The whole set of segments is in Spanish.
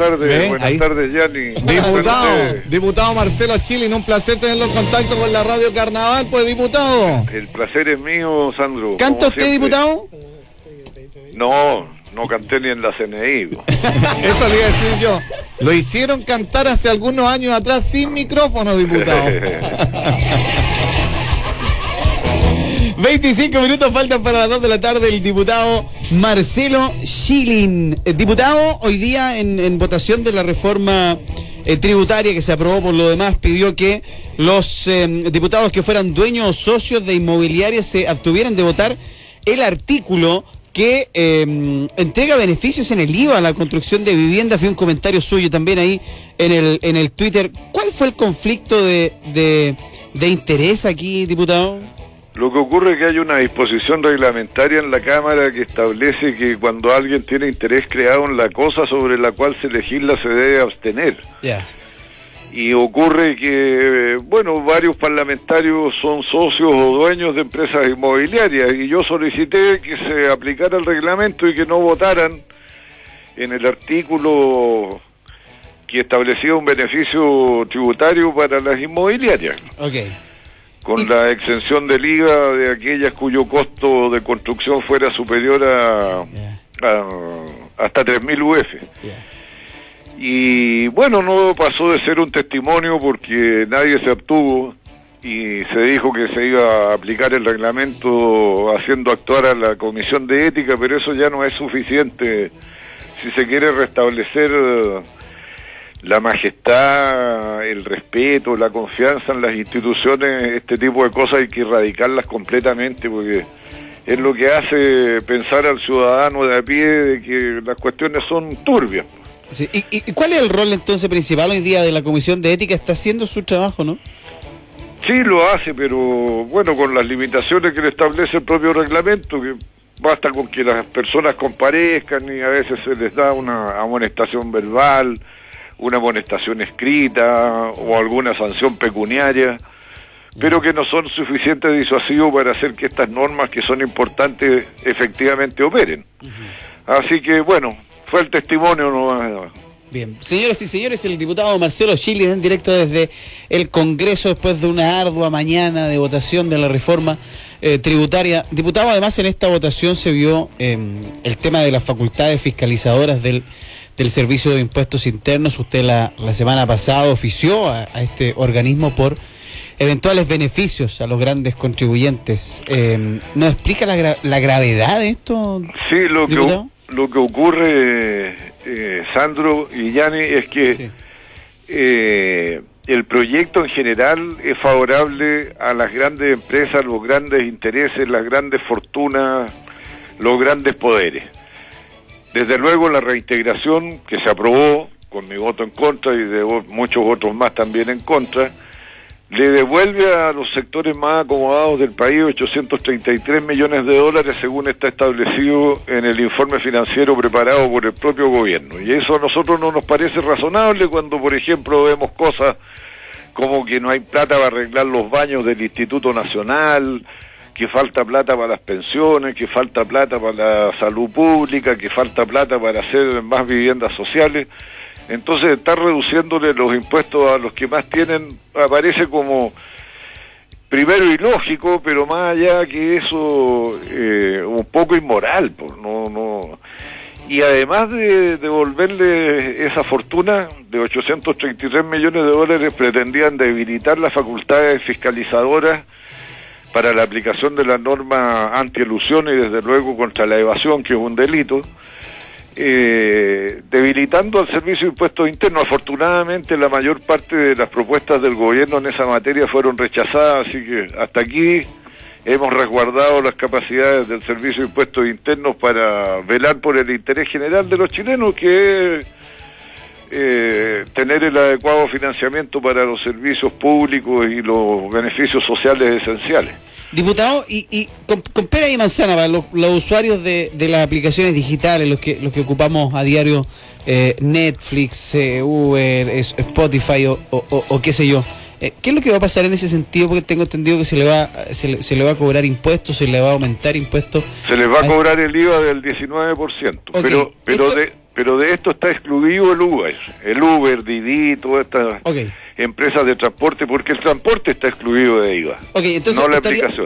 tardes, buenas tardes, Yanni. Diputado, diputado Marcelo Chilin, un placer tenerlo en contacto con la radio Carnaval, pues diputado. El placer es mío, Sandro. ¿Canta usted, diputado? No, no canté ni en la CNI. Eso le iba a decir yo. Lo hicieron cantar hace algunos años atrás sin micrófono, diputado. 25 minutos faltan para las 2 de la tarde el diputado Marcelo Schilling. Eh, diputado, hoy día en, votación de la reforma eh, tributaria que se aprobó por lo demás, pidió que los eh, diputados que fueran dueños o socios de inmobiliarias se abstuvieran de votar el artículo que entrega beneficios en el IVA a la construcción de viviendas. Vi un comentario suyo también ahí en el, en el Twitter. ¿Cuál fue el conflicto de, de interés aquí, diputado? Lo que ocurre es que hay una disposición reglamentaria en la Cámara que establece que cuando alguien tiene interés creado en la cosa sobre la cual se legisla se debe abstener. Y ocurre que, bueno, varios parlamentarios son socios o dueños de empresas inmobiliarias y yo solicité que se aplicara el reglamento y que no votaran en el artículo que establecía un beneficio tributario para las inmobiliarias. Okay con la exención del IVA de aquellas cuyo costo de construcción fuera superior a, hasta 3.000 UF. Y bueno, no pasó de ser un testimonio porque nadie se obtuvo y se dijo que se iba a aplicar el reglamento haciendo actuar a la Comisión de Ética, pero eso ya no es suficiente. Si se quiere restablecer la majestad, el respeto, la confianza en las instituciones, este tipo de cosas hay que erradicarlas completamente porque es lo que hace pensar al ciudadano de a pie de que las cuestiones son turbias. ¿Y, cuál es el rol entonces principal hoy día de la Comisión de Ética? Está haciendo su trabajo, ¿no? Sí, lo hace, pero bueno, con las limitaciones que le establece el propio reglamento, que basta con que las personas comparezcan y a veces se les da una amonestación verbal, una amonestación escrita o alguna sanción pecuniaria, pero que no son suficientes disuasivos para hacer que estas normas que son importantes efectivamente operen. Así que bueno, fue el testimonio no Bien, señoras y señores, el diputado Marcelo Chile en directo desde el Congreso después de una ardua mañana de votación de la reforma eh, tributaria. Diputado, además en esta votación se vio em, el tema de las facultades fiscalizadoras del del Servicio de Impuestos Internos. Usted la, la semana pasada ofició a, este organismo por eventuales beneficios a los grandes contribuyentes. Eh, ¿Nos explica la, la, gravedad de esto? Sí, lo, que, lo que ocurre, eh, Sandro y Yani, es que eh, el proyecto en general es favorable a las grandes empresas, los grandes intereses, las grandes fortunas, los grandes poderes. Desde luego la reintegración que se aprobó con mi voto en contra y de muchos otros más también en contra, le devuelve a los sectores más acomodados del país 833 millones de dólares según está establecido en el informe financiero preparado por el propio gobierno. Y eso a nosotros no nos parece razonable cuando, por ejemplo, vemos cosas como que no hay plata para arreglar los baños del Instituto Nacional, que falta plata para las pensiones, que falta plata para la salud pública, que falta plata para hacer más viviendas sociales. Entonces, estar reduciéndole los impuestos a los que más tienen aparece como primero ilógico, pero más allá que eso, eh, un poco inmoral, pues, no, no. Y además de devolverle esa fortuna de 833 millones de dólares, pretendían debilitar las facultades fiscalizadoras para la aplicación de la norma anti-elusión y desde luego contra la evasión, que es un delito, eh, debilitando al Servicio de Impuestos Internos. Afortunadamente la mayor parte de las propuestas del gobierno en esa materia fueron rechazadas, así que hasta aquí hemos resguardado las capacidades del Servicio de Impuestos Internos para velar por el interés general de los chilenos, que es eh, tener el adecuado financiamiento para los servicios públicos y los beneficios sociales esenciales. Diputado, y, y con, pera y manzana, para los, usuarios de, las aplicaciones digitales, los que, los que ocupamos a diario eh, Netflix, eh, Uber, Spotify o, o, qué sé yo, eh, ¿qué es lo que va a pasar en ese sentido? Porque tengo entendido que se le va se se le va a cobrar impuestos, se le va a aumentar impuestos. Se le va a cobrar el IVA del 19%, pero, pero de pero de esto está excluido el Uber, el Uber, Didi, todas estas empresas de transporte, porque el transporte está excluido de IVA. Ok, entonces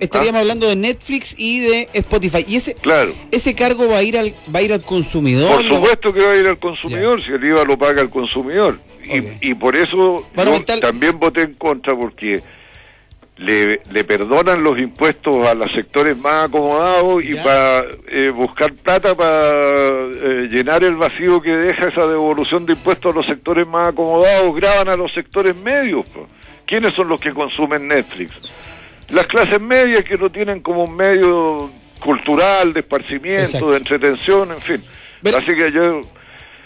estaríamos ¿ah? hablando de Netflix y de Spotify. ¿Y ese, claro. ese cargo va a ir al va a ir al consumidor? Por supuesto que va a ir al consumidor, si el IVA lo paga el consumidor. Y, por eso también voté en contra, porque le, le, perdonan los impuestos a los sectores más acomodados y para eh, buscar plata para eh, llenar el vacío que deja esa devolución de impuestos a los sectores más acomodados, graban a los sectores medios. ¿Quiénes son los que consumen Netflix? Las clases medias que lo tienen como un medio cultural, de esparcimiento, de entretención, en fin. Así que yo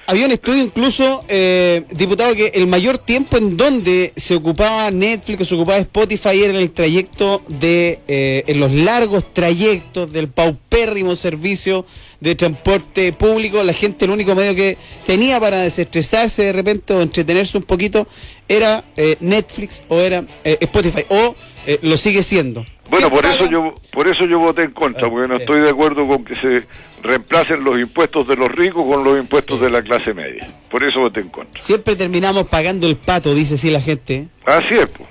había un estudio incluso, eh, diputado, que el mayor tiempo en donde se ocupaba Netflix, se ocupaba Spotify, era en el trayecto de, eh, en los largos trayectos del paupérrimo servicio de transporte público. La gente, el único medio que tenía para desestresarse de repente o entretenerse un poquito era eh, Netflix o era Spotify, o lo sigue siendo. Bueno, por eso yo por eso yo voté en contra, porque no estoy de acuerdo con que se reemplacen los impuestos de los ricos con los impuestos de la clase media. Por eso voté en contra. Siempre terminamos pagando el pato, dice así la gente. Así es, pues.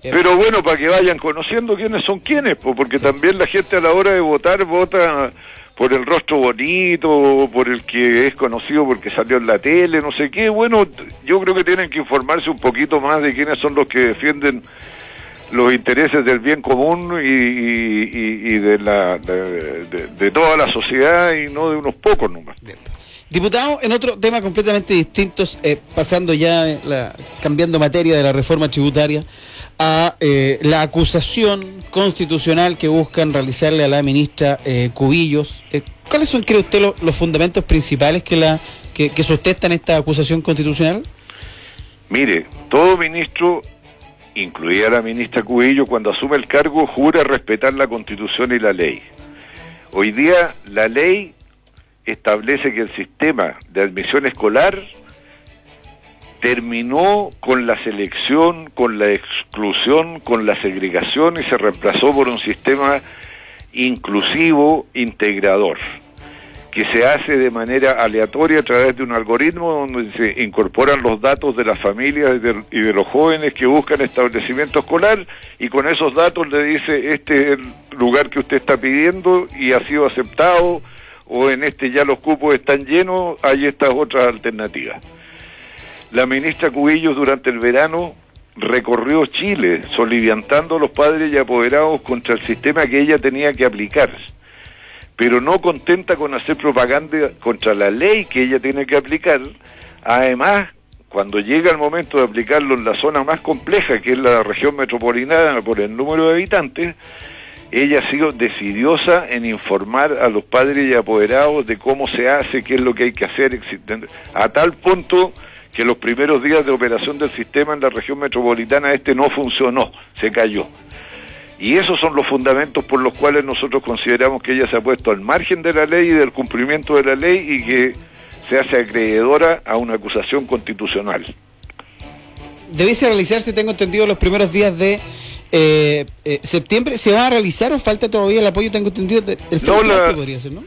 Pero bueno, para que vayan conociendo quiénes son quiénes, pues, porque también la gente a la hora de votar vota por el rostro bonito, por el que es conocido porque salió en la tele, no sé qué. Bueno, yo creo que tienen que informarse un poquito más de quiénes son los que defienden los intereses del bien común y, de, la, de, toda la sociedad y no de unos pocos nomás. Diputado, en otro tema completamente distinto, eh, pasando ya, la, cambiando materia de la reforma tributaria, a eh, la acusación constitucional que buscan realizarle a la ministra eh, Cubillos. ¿Cuáles son, cree usted, los fundamentos principales que, la, que, que sustentan esta acusación constitucional? Mire, todo ministro incluida la ministra Cubillo, cuando asume el cargo, jura respetar la Constitución y la ley. Hoy día la ley establece que el sistema de admisión escolar terminó con la selección, con la exclusión, con la segregación y se reemplazó por un sistema inclusivo, integrador que se hace de manera aleatoria a través de un algoritmo donde se incorporan los datos de las familias y de, los jóvenes que buscan establecimiento escolar y con eesos datos le dice este es el lugar que usted está pidiendo y ha sido aceptado o en este ya los cupos están llenos, hay estas otras alternativas. La ministra Cubillos durante el verano recorrió Chile soliviantando a los padres y apoderados contra el sistema que ella tenía que aplicar pero no contenta con hacer propaganda contra la ley que ella tiene que aplicar, además, cuando llega el momento de aplicarlo en la zona más compleja, que es la región metropolitana por el número de habitantes, ella ha sido decidiosa en informar a los padres y apoderados de cómo se hace, qué es lo que hay que hacer, a tal punto que los primeros días de operación del sistema en la región metropolitana este no funcionó, se cayó. Y esos son los fundamentos por los cuales nosotros consideramos que ella se ha puesto al margen de la ley y del cumplimiento de la ley y que se hace acreedora a una acusación constitucional. Debiese realizarse, tengo entendido, los primeros días de eh, eh, septiembre. ¿Se va a realizar o falta todavía el apoyo? Tengo entendido, del no, podría ser, ¿no?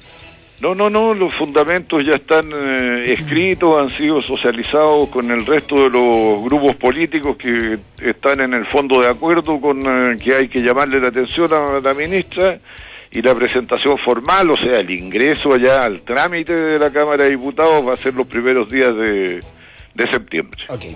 No, no, no, los fundamentos ya están eh, escritos, han sido socializados con el resto de los grupos políticos que están en el fondo de acuerdo con eh, que hay que llamarle la atención a la ministra y la presentación formal, o sea, el ingreso allá al trámite de la Cámara de Diputados va a ser los primeros días de, septiembre. Okay.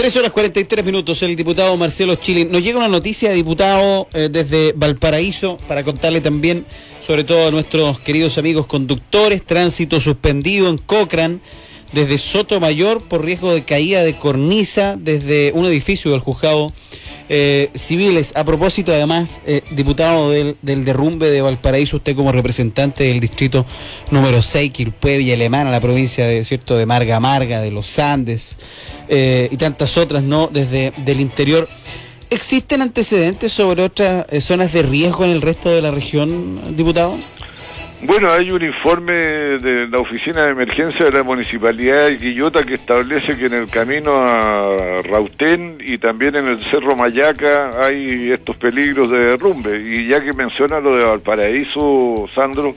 3 horas 43 minutos, el diputado Marcelo Chile. Nos llega una noticia, diputado, eh, desde Valparaíso, para contarle también, sobre todo a nuestros queridos amigos conductores, tránsito suspendido en Cochrane, desde Sotomayor por riesgo de caída de cornisa desde un edificio del juzgado eh, civiles. A propósito, además, eh, diputado del, derrumbe de Valparaíso, usted como representante del distrito número 6, Quilpue, y Alemana, la provincia de, ¿cierto? de Marga Marga, de los Andes eh, y tantas otras, ¿no? Desde del interior. ¿Existen antecedentes sobre otras zonas de riesgo en el resto de la región, diputado? Bueno, hay un informe de la Oficina de Emergencia de la Municipalidad de Quillota que establece que en el camino a Rautén y también en el Cerro Mayaca hay estos peligros de derrumbe. Y ya que menciona lo de Valparaíso, Sandro,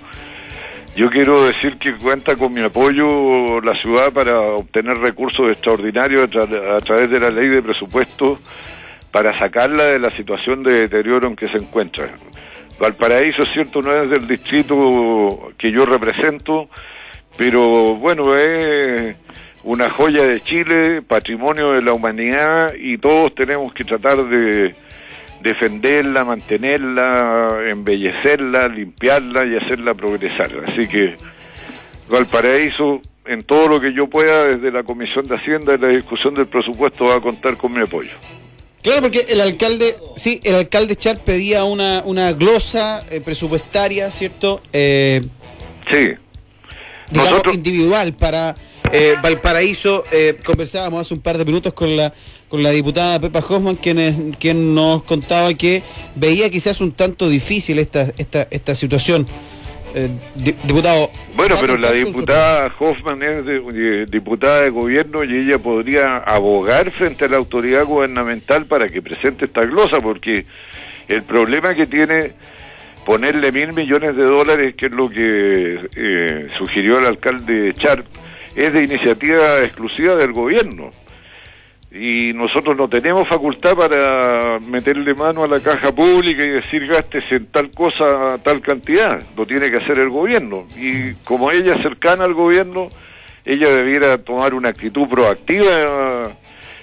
Yo quiero decir que cuenta con mi apoyo la ciudad para obtener recursos extraordinarios a, través de la ley de presupuesto para sacarla de la situación de deterioro en que se encuentra. Valparaíso, cierto, no es del distrito que yo represento, pero bueno, es una joya de Chile, patrimonio de la humanidad y todos tenemos que tratar de defenderla, mantenerla, embellecerla, limpiarla y hacerla progresar. Así que Valparaíso, en todo lo que yo pueda, desde la Comisión de Hacienda y la discusión del presupuesto, va a contar con mi apoyo. Claro, porque el alcalde, sí, el alcalde Char pedía una, una glosa eh, presupuestaria, ¿cierto? Eh, sí. Digamos, individual para eh, Valparaíso. Eh, conversábamos hace un par de minutos con la con la diputada Pepa Hoffman, quien, quien nos contaba que veía quizás un tanto difícil esta, esta, esta situación. Eh, diputado. Bueno, pero la diputada Hoffman es diputada de gobierno y ella podría abogar frente a la autoridad gubernamental para que presente esta glosa, porque el problema que tiene ponerle mil millones de dólares, que es lo que eh, sugirió el alcalde Charp, es de iniciativa exclusiva del gobierno y nosotros no tenemos facultad para meterle mano a la caja pública y decir gastes en tal cosa tal cantidad, lo tiene que hacer el gobierno. Y como ella es cercana al gobierno, ella debiera tomar una actitud proactiva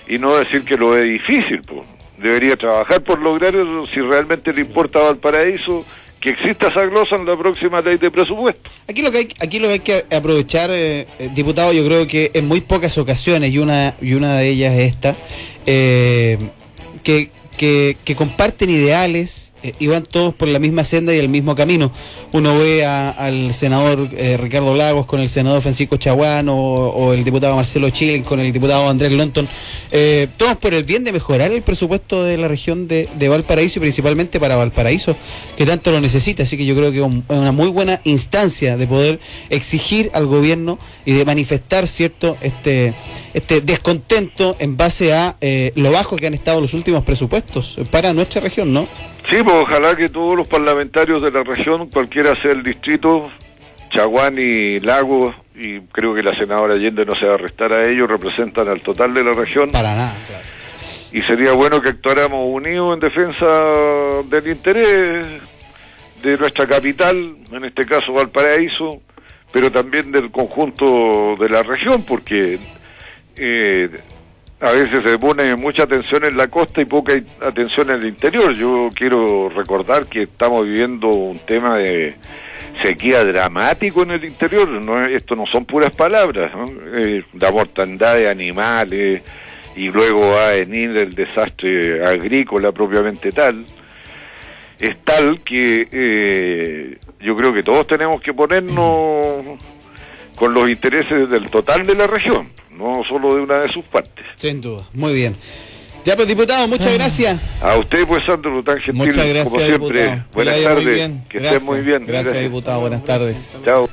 y no decir que lo es difícil. Pues. Debería trabajar por lograr eso si realmente le importa Valparaíso que exista esa glosa en la próxima ley de presupuesto. Aquí lo que hay, aquí lo que, hay que aprovechar, eh, eh, diputado, yo creo que en muy pocas ocasiones, y una, y una de ellas es esta, eh, que, que, que comparten ideales, eh, iban todos por la misma senda y el mismo camino. Uno ve al senador eh, Ricardo Lagos con el senador Francisco Chaguán o, el diputado Marcelo Chile con el diputado Andrés Lonton, eh, todos por el bien de mejorar el presupuesto de la región de, Valparaíso y principalmente para Valparaíso, que tanto lo necesita. Así que yo creo que es una muy buena instancia de poder exigir al gobierno y de manifestar cierto este, este descontento en base a lo bajo que han estado los últimos presupuestos para nuestra región, ¿no? Sí, pues ojalá que todos los parlamentarios de la región, cualquiera sea el distrito, Chaguán y Lagos, y creo que la senadora Allende no se va a restar a ellos, representan al total de la región. Para nada, claro. Y sería bueno que actuáramos unidos en defensa del interés de nuestra capital, en este caso Valparaíso, pero también del conjunto de la región, porque eh, a veces se pone mucha atención en la costa y poca atención en el interior. Yo quiero recordar que estamos viviendo un tema de sequía dramático en el interior. No, esto no son puras palabras. Eh, la mortandad de animales y luego va a venir el desastre agrícola propiamente tal. Es tal que eh, yo creo que todos tenemos que ponernos con los intereses del total de la región no solo de una de sus partes. Sin duda, muy bien. Ya pues diputado, muchas ah. gracias. A usted pues Sandro, tan gentil muchas gracias, como siempre. Buenas tardes, que esté muy bien. Gracias, diputado, buenas tardes. Chao.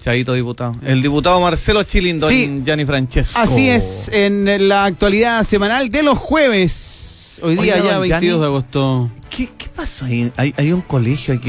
Chaito, diputado. El diputado Marcelo Chilin, don sí, Gianni Francesco. Así es, en la actualidad semanal de los jueves. Hoy día ya 22 de agosto. ¿Qué, qué pasó ahí? Hay, hay un colegio aquí en